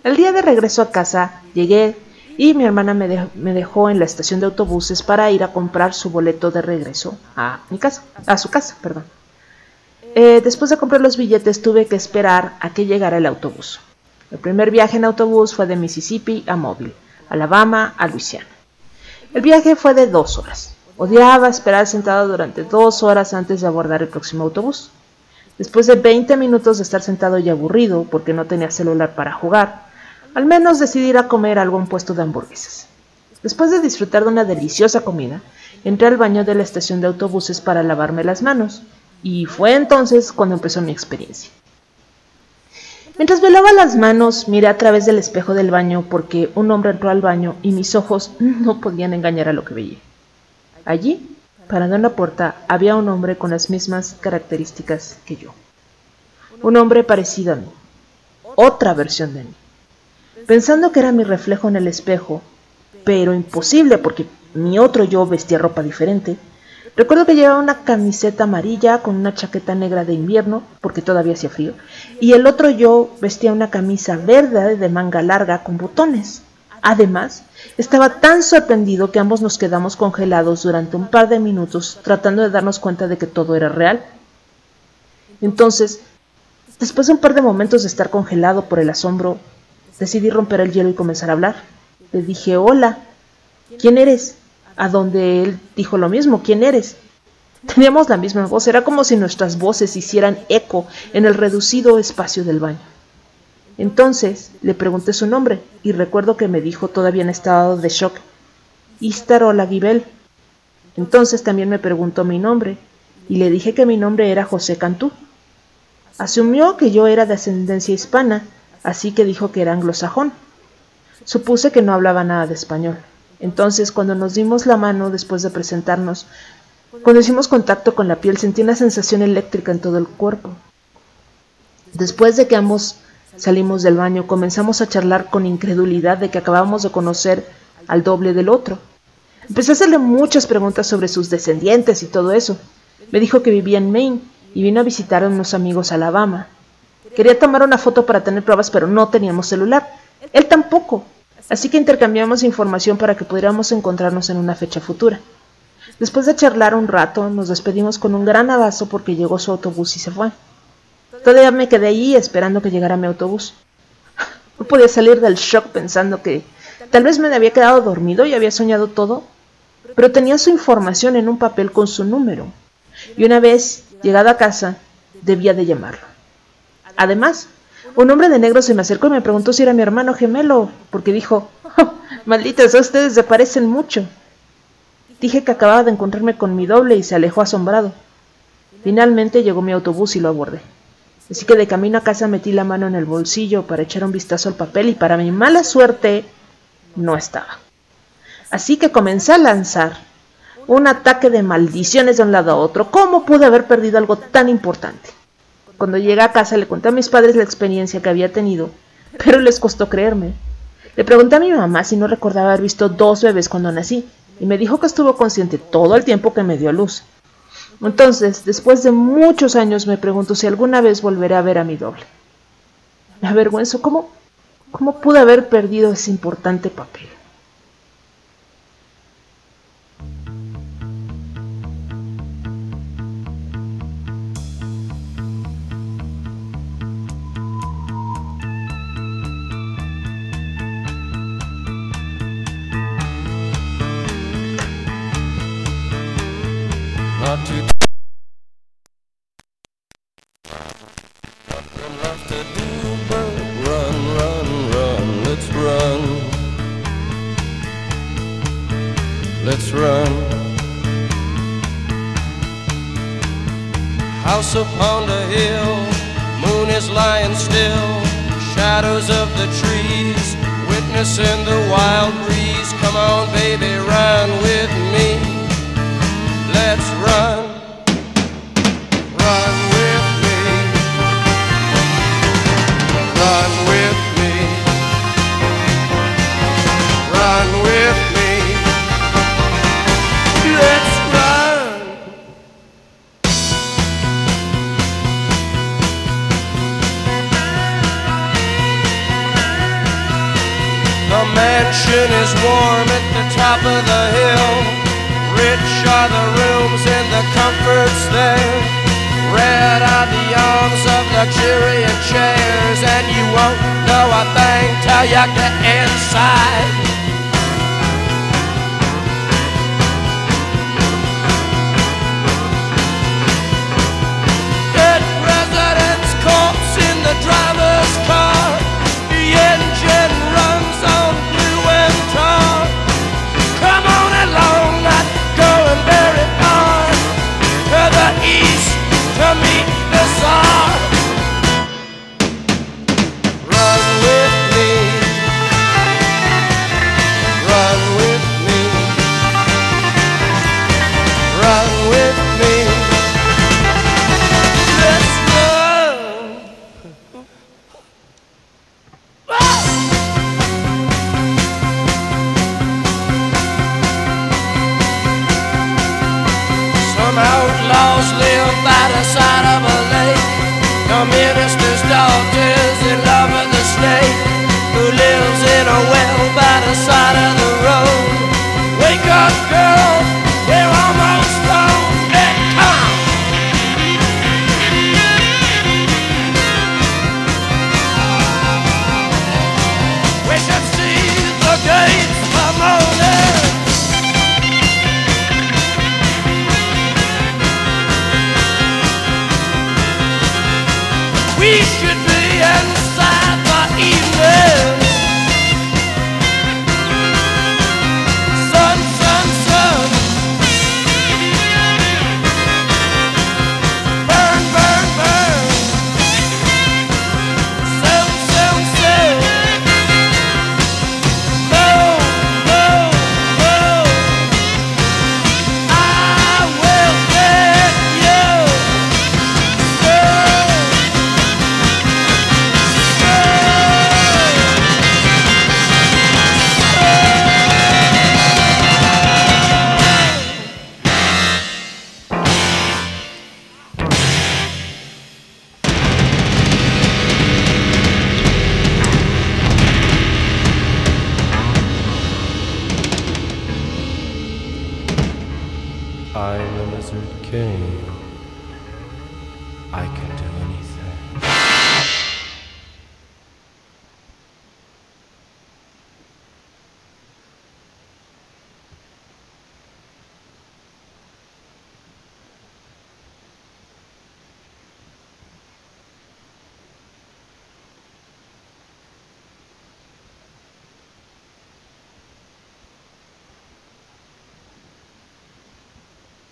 S2: El día de regreso a casa, llegué y mi hermana me, dejó en la estación de autobuses para ir a comprar su boleto de regreso a mi casa, a su casa, perdón. Eh, después de comprar los billetes tuve que esperar a que llegara el autobús. El primer viaje en autobús fue de Mississippi a Mobile, Alabama a Luisiana. El viaje fue de dos horas. Odiaba esperar sentado durante dos horas antes de abordar el próximo autobús. Después de 20 minutos de estar sentado y aburrido porque no tenía celular para jugar, al menos decidí ir a comer a algún puesto de hamburguesas. Después de disfrutar de una deliciosa comida, entré al baño de la estación de autobuses para lavarme las manos, y fue entonces cuando empezó mi experiencia. Mientras me lavaba las manos, miré a través del espejo del baño porque un hombre entró al baño y mis ojos no podían engañar a lo que veía. Allí, parado en la puerta, había un hombre con las mismas características que yo. Un hombre parecido a mí. Otra versión de mí pensando que era mi reflejo en el espejo, pero imposible porque mi otro yo vestía ropa diferente. Recuerdo que llevaba una camiseta amarilla con una chaqueta negra de invierno, porque todavía hacía frío, y el otro yo vestía una camisa verde de manga larga con botones. Además, estaba tan sorprendido que ambos nos quedamos congelados durante un par de minutos tratando de darnos cuenta de que todo era real. Entonces, después de un par de momentos de estar congelado por el asombro, Decidí romper el hielo y comenzar a hablar. Le dije, hola, ¿quién eres? A donde él dijo lo mismo, ¿quién eres? Teníamos la misma voz, era como si nuestras voces hicieran eco en el reducido espacio del baño. Entonces le pregunté su nombre y recuerdo que me dijo todavía en estado de shock, Istar Olagibel. Entonces también me preguntó mi nombre y le dije que mi nombre era José Cantú. Asumió que yo era de ascendencia hispana así que dijo que era anglosajón. Supuse que no hablaba nada de español. Entonces, cuando nos dimos la mano después de presentarnos, cuando hicimos contacto con la piel, sentí una sensación eléctrica en todo el cuerpo. Después de que ambos salimos del baño, comenzamos a charlar con incredulidad de que acabábamos de conocer al doble del otro. Empecé a hacerle muchas preguntas sobre sus descendientes y todo eso. Me dijo que vivía en Maine y vino a visitar a unos amigos a Alabama. Quería tomar una foto para tener pruebas, pero no teníamos celular. Él tampoco. Así que intercambiamos información para que pudiéramos encontrarnos en una fecha futura. Después de charlar un rato, nos despedimos con un gran abrazo porque llegó su autobús y se fue. Todavía me quedé allí esperando que llegara mi autobús. No podía salir del shock pensando que tal vez me había quedado dormido y había soñado todo, pero tenía su información en un papel con su número. Y una vez llegado a casa, debía de llamarlo. Además, un hombre de negro se me acercó y me preguntó si era mi hermano gemelo, porque dijo, oh, malditos, ustedes se parecen mucho. Dije que acababa de encontrarme con mi doble y se alejó asombrado. Finalmente llegó mi autobús y lo abordé. Así que de camino a casa metí la mano en el bolsillo para echar un vistazo al papel y para mi mala suerte no estaba. Así que comencé a lanzar un ataque de maldiciones de un lado a otro. ¿Cómo pude haber perdido algo tan importante? Cuando llegué a casa le conté a mis padres la experiencia que había tenido, pero les costó creerme. Le pregunté a mi mamá si no recordaba haber visto dos bebés cuando nací, y me dijo que estuvo consciente todo el tiempo que me dio luz. Entonces, después de muchos años, me pregunto si alguna vez volveré a ver a mi doble.
S3: Me avergüenzo. ¿Cómo, cómo pude haber perdido ese importante papel?